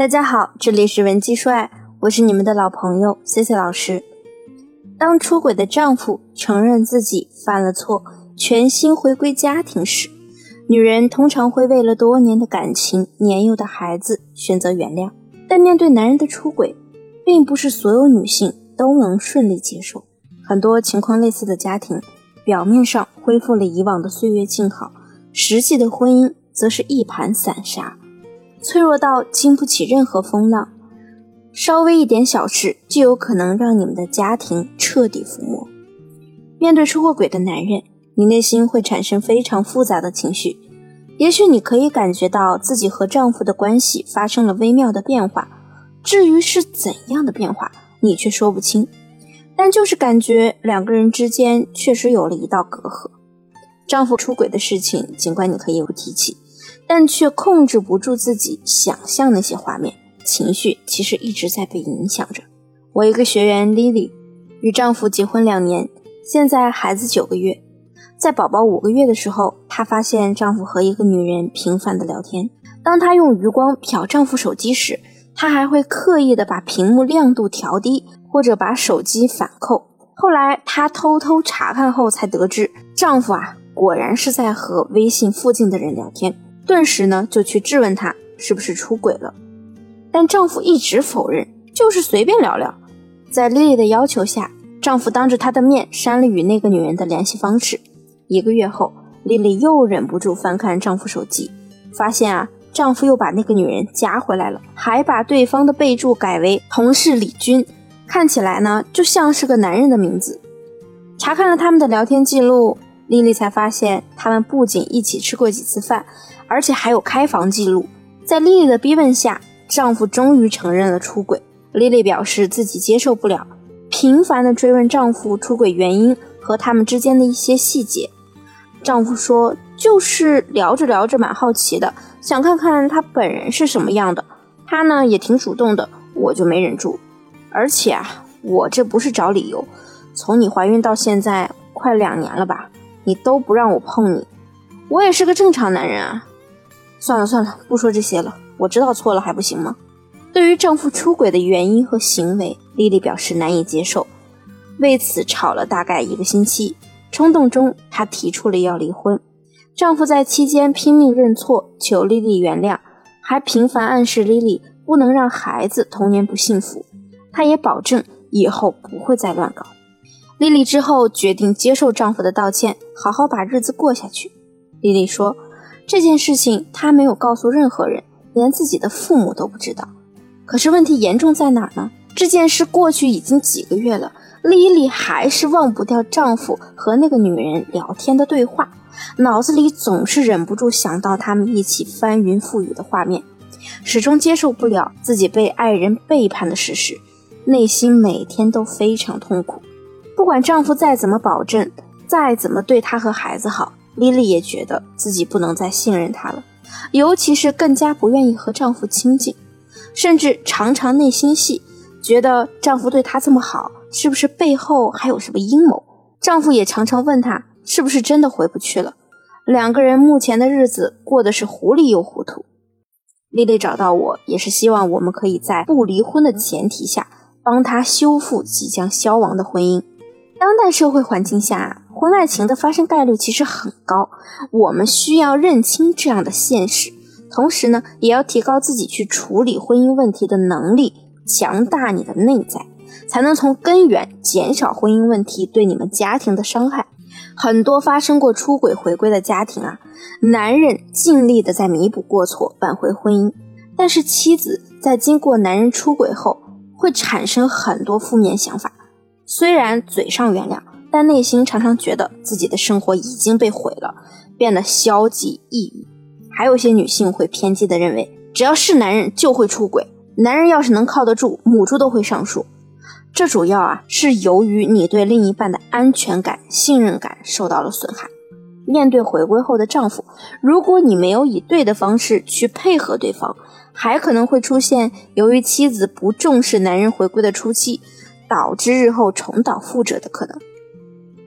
大家好，这里是文姬说爱，我是你们的老朋友 C C 老师。当出轨的丈夫承认自己犯了错，全心回归家庭时，女人通常会为了多年的感情、年幼的孩子选择原谅。但面对男人的出轨，并不是所有女性都能顺利接受。很多情况类似的家庭，表面上恢复了以往的岁月静好，实际的婚姻则是一盘散沙，脆弱到经不起任何风浪。稍微一点小事，就有可能让你们的家庭彻底覆没。面对出过轨的男人，你内心会产生非常复杂的情绪。也许你可以感觉到自己和丈夫的关系发生了微妙的变化，至于是怎样的变化，你却说不清。但就是感觉两个人之间确实有了一道隔阂。丈夫出轨的事情，尽管你可以不提起，但却控制不住自己想象那些画面。情绪其实一直在被影响着。我一个学员 Lily 与丈夫结婚两年，现在孩子九个月。在宝宝五个月的时候，她发现丈夫和一个女人频繁的聊天。当她用余光瞟丈夫手机时，她还会刻意的把屏幕亮度调低，或者把手机反扣。后来她偷偷查看后，才得知丈夫啊，果然是在和微信附近的人聊天。顿时呢，就去质问他是不是出轨了。但丈夫一直否认，就是随便聊聊。在丽丽的要求下，丈夫当着她的面删了与那个女人的联系方式。一个月后，丽丽又忍不住翻看丈夫手机，发现啊，丈夫又把那个女人加回来了，还把对方的备注改为同事李军，看起来呢就像是个男人的名字。查看了他们的聊天记录，丽丽才发现他们不仅一起吃过几次饭，而且还有开房记录。在丽丽的逼问下，丈夫终于承认了出轨，丽丽表示自己接受不了，频繁的追问丈夫出轨原因和他们之间的一些细节。丈夫说，就是聊着聊着蛮好奇的，想看看他本人是什么样的。他呢也挺主动的，我就没忍住。而且啊，我这不是找理由，从你怀孕到现在快两年了吧，你都不让我碰你，我也是个正常男人啊。算了算了，不说这些了。我知道错了还不行吗？对于丈夫出轨的原因和行为，丽丽表示难以接受，为此吵了大概一个星期。冲动中，她提出了要离婚。丈夫在期间拼命认错，求丽丽原谅，还频繁暗示丽丽不能让孩子童年不幸福。他也保证以后不会再乱搞。丽丽之后决定接受丈夫的道歉，好好把日子过下去。丽丽说，这件事情她没有告诉任何人。连自己的父母都不知道，可是问题严重在哪儿呢？这件事过去已经几个月了，丽丽还是忘不掉丈夫和那个女人聊天的对话，脑子里总是忍不住想到他们一起翻云覆雨的画面，始终接受不了自己被爱人背叛的事实，内心每天都非常痛苦。不管丈夫再怎么保证，再怎么对她和孩子好，丽丽也觉得自己不能再信任他了。尤其是更加不愿意和丈夫亲近，甚至常常内心戏，觉得丈夫对她这么好，是不是背后还有什么阴谋？丈夫也常常问她，是不是真的回不去了？两个人目前的日子过得是糊里又糊涂。丽丽找到我，也是希望我们可以在不离婚的前提下，帮她修复即将消亡的婚姻。当代社会环境下，婚外情的发生概率其实很高。我们需要认清这样的现实，同时呢，也要提高自己去处理婚姻问题的能力，强大你的内在，才能从根源减少婚姻问题对你们家庭的伤害。很多发生过出轨回归的家庭啊，男人尽力的在弥补过错，挽回婚姻，但是妻子在经过男人出轨后，会产生很多负面想法。虽然嘴上原谅，但内心常常觉得自己的生活已经被毁了，变得消极抑郁。还有些女性会偏激的认为，只要是男人就会出轨，男人要是能靠得住，母猪都会上树。这主要啊是由于你对另一半的安全感、信任感受到了损害。面对回归后的丈夫，如果你没有以对的方式去配合对方，还可能会出现由于妻子不重视男人回归的初期。导致日后重蹈覆辙的可能。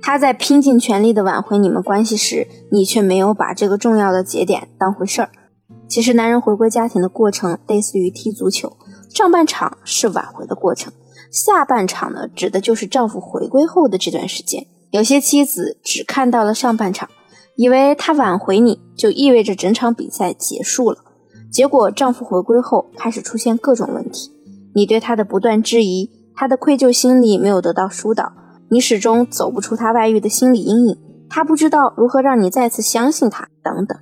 他在拼尽全力的挽回你们关系时，你却没有把这个重要的节点当回事儿。其实，男人回归家庭的过程类似于踢足球，上半场是挽回的过程，下半场呢，指的就是丈夫回归后的这段时间。有些妻子只看到了上半场，以为他挽回你就意味着整场比赛结束了，结果丈夫回归后开始出现各种问题，你对他的不断质疑，他的愧疚心理没有得到疏导，你始终走不出他外遇的心理阴影，他不知道如何让你再次相信他，等等。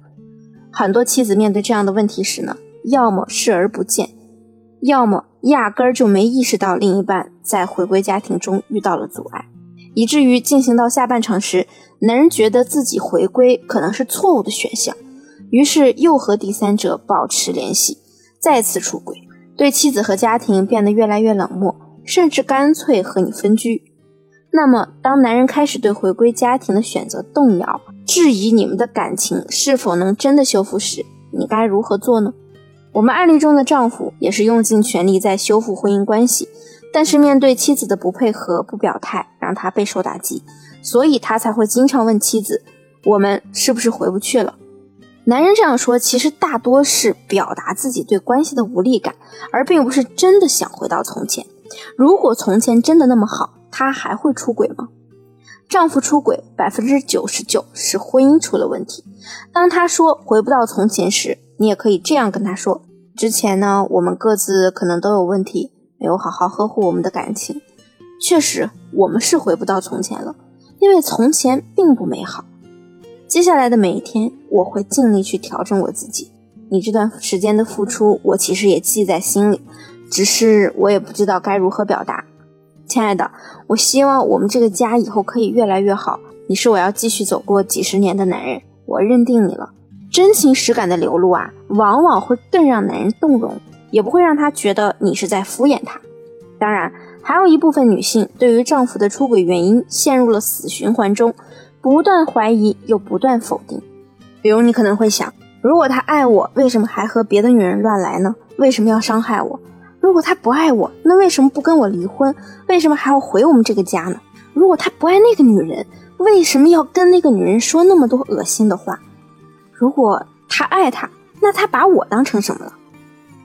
很多妻子面对这样的问题时呢，要么视而不见，要么压根儿就没意识到另一半在回归家庭中遇到了阻碍，以至于进行到下半场时，男人觉得自己回归可能是错误的选项，于是又和第三者保持联系，再次出轨，对妻子和家庭变得越来越冷漠，甚至干脆和你分居。那么，当男人开始对回归家庭的选择动摇，质疑你们的感情是否能真的修复时，你该如何做呢？我们案例中的丈夫也是用尽全力在修复婚姻关系，但是面对妻子的不配合、不表态，让他备受打击，所以他才会经常问妻子：“我们是不是回不去了？”男人这样说，其实大多是表达自己对关系的无力感，而并不是真的想回到从前。如果从前真的那么好，他还会出轨吗？丈夫出轨百分之九十九是婚姻出了问题。当他说回不到从前时，你也可以这样跟他说：之前呢，我们各自可能都有问题，没有好好呵护我们的感情。确实，我们是回不到从前了，因为从前并不美好。接下来的每一天，我会尽力去调整我自己。你这段时间的付出，我其实也记在心里，只是我也不知道该如何表达。亲爱的，我希望我们这个家以后可以越来越好。你是我要继续走过几十年的男人，我认定你了。真情实感的流露啊，往往会更让男人动容，也不会让他觉得你是在敷衍他。当然，还有一部分女性对于丈夫的出轨原因陷入了死循环中，不断怀疑又不断否定。比如，你可能会想，如果他爱我，为什么还和别的女人乱来呢？为什么要伤害我？如果他不爱我，那为什么不跟我离婚？为什么还要回我们这个家呢？如果他不爱那个女人，为什么要跟那个女人说那么多恶心的话？如果他爱她，那他把我当成什么了？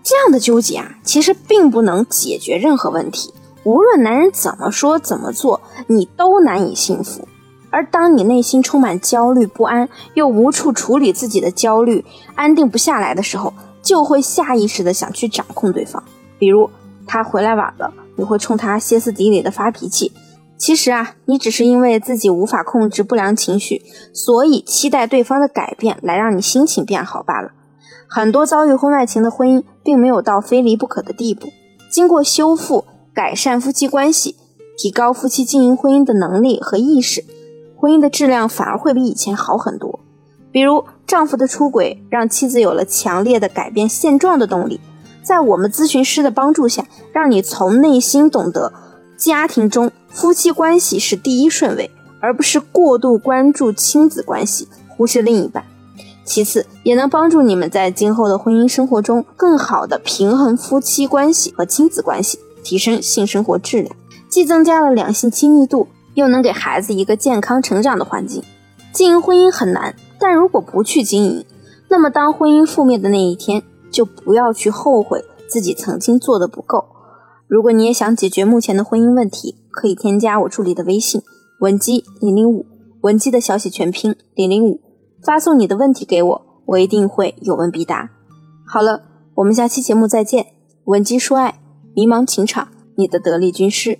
这样的纠结啊，其实并不能解决任何问题。无论男人怎么说怎么做，你都难以幸福。而当你内心充满焦虑不安，又无处处理自己的焦虑，安定不下来的时候，就会下意识的想去掌控对方。比如他回来晚了，你会冲他歇斯底里的发脾气。其实啊，你只是因为自己无法控制不良情绪，所以期待对方的改变来让你心情变好罢了。很多遭遇婚外情的婚姻，并没有到非离不可的地步。经过修复、改善夫妻关系，提高夫妻经营婚姻的能力和意识，婚姻的质量反而会比以前好很多。比如丈夫的出轨，让妻子有了强烈的改变现状的动力。在我们咨询师的帮助下，让你从内心懂得，家庭中夫妻关系是第一顺位，而不是过度关注亲子关系，忽视另一半。其次，也能帮助你们在今后的婚姻生活中，更好的平衡夫妻关系和亲子关系，提升性生活质量，既增加了两性亲密度，又能给孩子一个健康成长的环境。经营婚姻很难，但如果不去经营，那么当婚姻覆灭的那一天。就不要去后悔自己曾经做的不够。如果你也想解决目前的婚姻问题，可以添加我助理的微信文姬零零五，文姬的小写全拼零零五，发送你的问题给我，我一定会有问必答。好了，我们下期节目再见。文姬说爱，迷茫情场，你的得力军师。